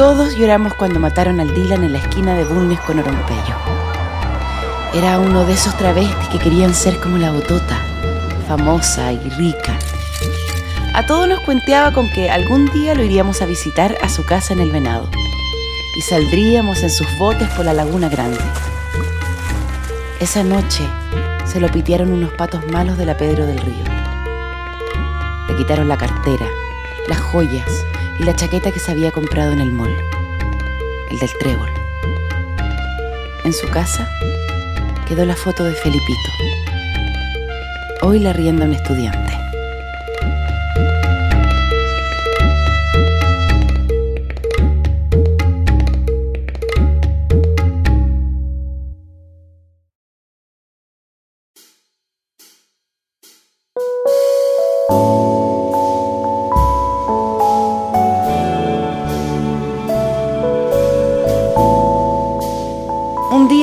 Todos lloramos cuando mataron al Dylan en la esquina de Bulnes con Orompello. Era uno de esos travestis que querían ser como la botota, famosa y rica. A todos nos cuenteaba con que algún día lo iríamos a visitar a su casa en el Venado y saldríamos en sus botes por la Laguna Grande. Esa noche se lo pitearon unos patos malos de la Pedro del Río. Le quitaron la cartera, las joyas y la chaqueta que se había comprado en el mall, el del trébol. En su casa quedó la foto de Felipito. Hoy la rienda un estudiante.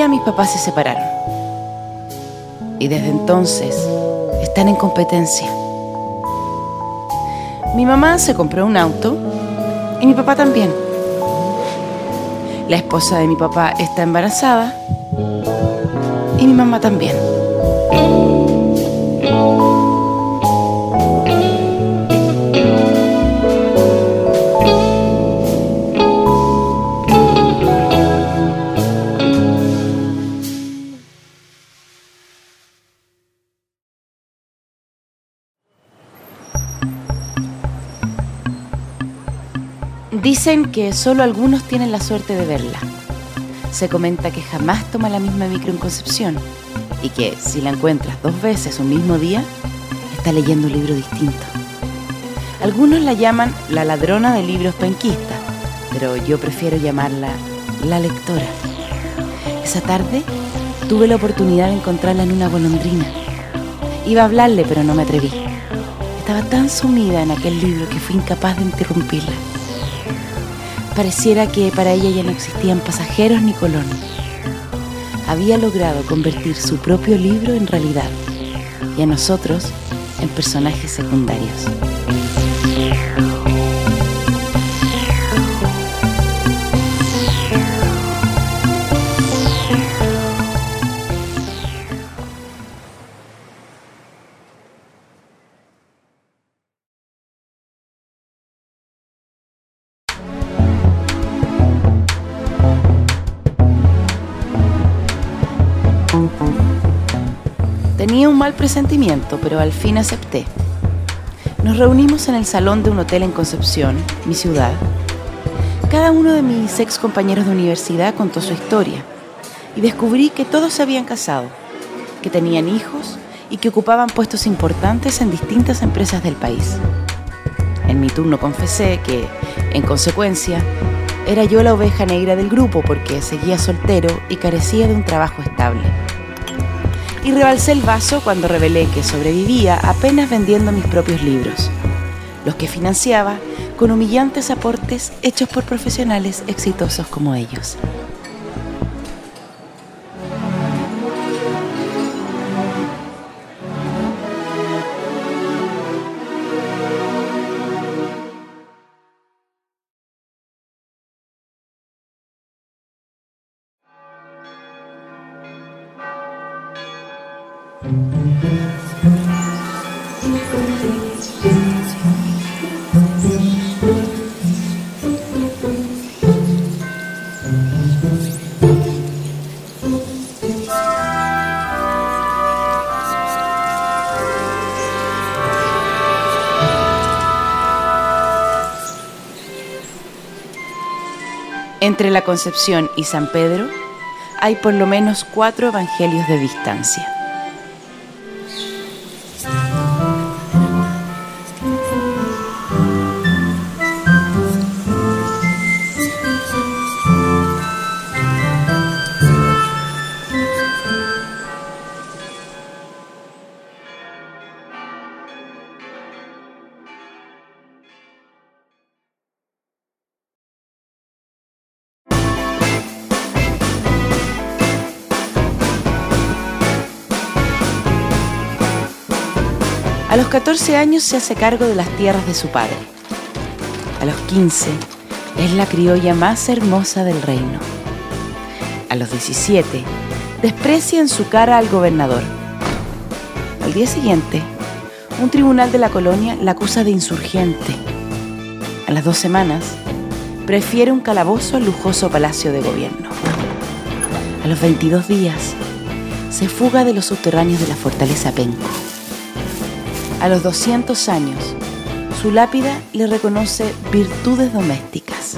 Mis papás se separaron. Y desde entonces están en competencia. Mi mamá se compró un auto y mi papá también. La esposa de mi papá está embarazada y mi mamá también. Dicen que solo algunos tienen la suerte de verla. Se comenta que jamás toma la misma micro en Concepción y que si la encuentras dos veces un mismo día, está leyendo un libro distinto. Algunos la llaman la ladrona de libros penquistas, pero yo prefiero llamarla la lectora. Esa tarde tuve la oportunidad de encontrarla en una golondrina. Iba a hablarle, pero no me atreví. Estaba tan sumida en aquel libro que fui incapaz de interrumpirla. Pareciera que para ella ya no existían pasajeros ni colonos. Había logrado convertir su propio libro en realidad y a nosotros en personajes secundarios. Tenía un mal presentimiento, pero al fin acepté. Nos reunimos en el salón de un hotel en Concepción, mi ciudad. Cada uno de mis ex compañeros de universidad contó su historia y descubrí que todos se habían casado, que tenían hijos y que ocupaban puestos importantes en distintas empresas del país. En mi turno confesé que, en consecuencia, era yo la oveja negra del grupo porque seguía soltero y carecía de un trabajo estable y rebalsé el vaso cuando revelé que sobrevivía apenas vendiendo mis propios libros, los que financiaba con humillantes aportes hechos por profesionales exitosos como ellos. Entre la Concepción y San Pedro hay por lo menos cuatro evangelios de distancia. A los 14 años se hace cargo de las tierras de su padre. A los 15 Es la criolla más hermosa del reino. A los 17, desprecia en su cara al gobernador. Al día siguiente, un tribunal de la colonia la acusa de insurgente. A las dos semanas, prefiere un calabozo al lujoso palacio de gobierno. A los 22 días, se fuga de los subterráneos de la fortaleza Penco. A los 200 años, su lápida le reconoce virtudes domésticas.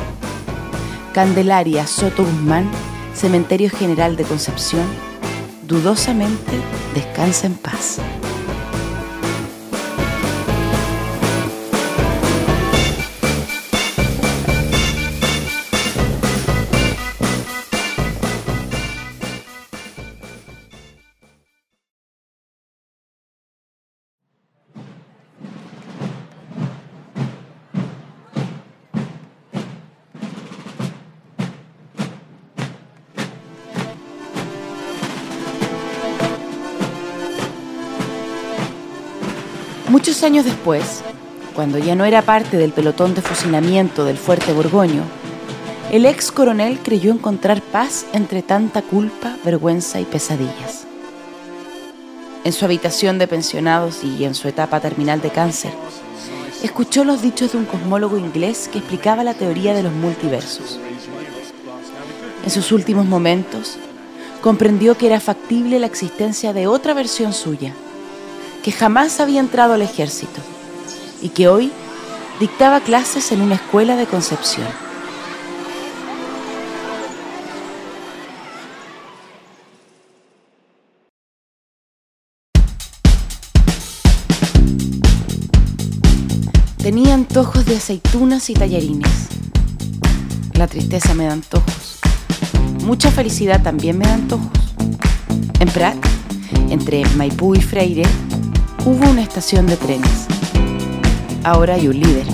Candelaria Soto Guzmán, Cementerio General de Concepción, dudosamente descansa en paz. Muchos años después, cuando ya no era parte del pelotón de fusilamiento del fuerte Borgoño, el ex coronel creyó encontrar paz entre tanta culpa, vergüenza y pesadillas. En su habitación de pensionados y en su etapa terminal de cáncer, escuchó los dichos de un cosmólogo inglés que explicaba la teoría de los multiversos. En sus últimos momentos, comprendió que era factible la existencia de otra versión suya, que jamás había entrado al ejército y que hoy dictaba clases en una escuela de Concepción. Tenía antojos de aceitunas y tallarines. La tristeza me da antojos. Mucha felicidad también me da antojos. En Prat, entre Maipú y Freire, hubo una estación de trenes. Ahora hay un líder.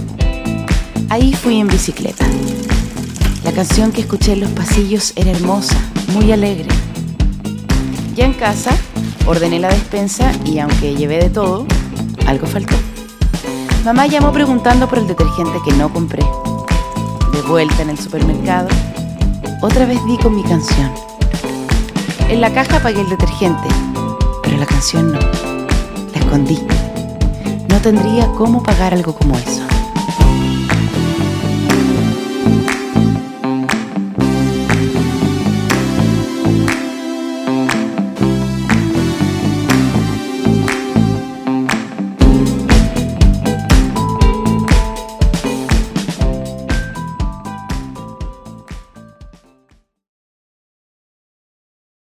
Ahí fui en bicicleta. La canción que escuché en los pasillos era hermosa, muy alegre. Ya en casa, ordené la despensa y aunque llevé de todo, algo faltó. Mamá llamó preguntando por el detergente que no compré. De vuelta en el supermercado, otra vez di con mi canción. En la caja pagué el detergente, pero la canción no No tendría cómo pagar algo como eso.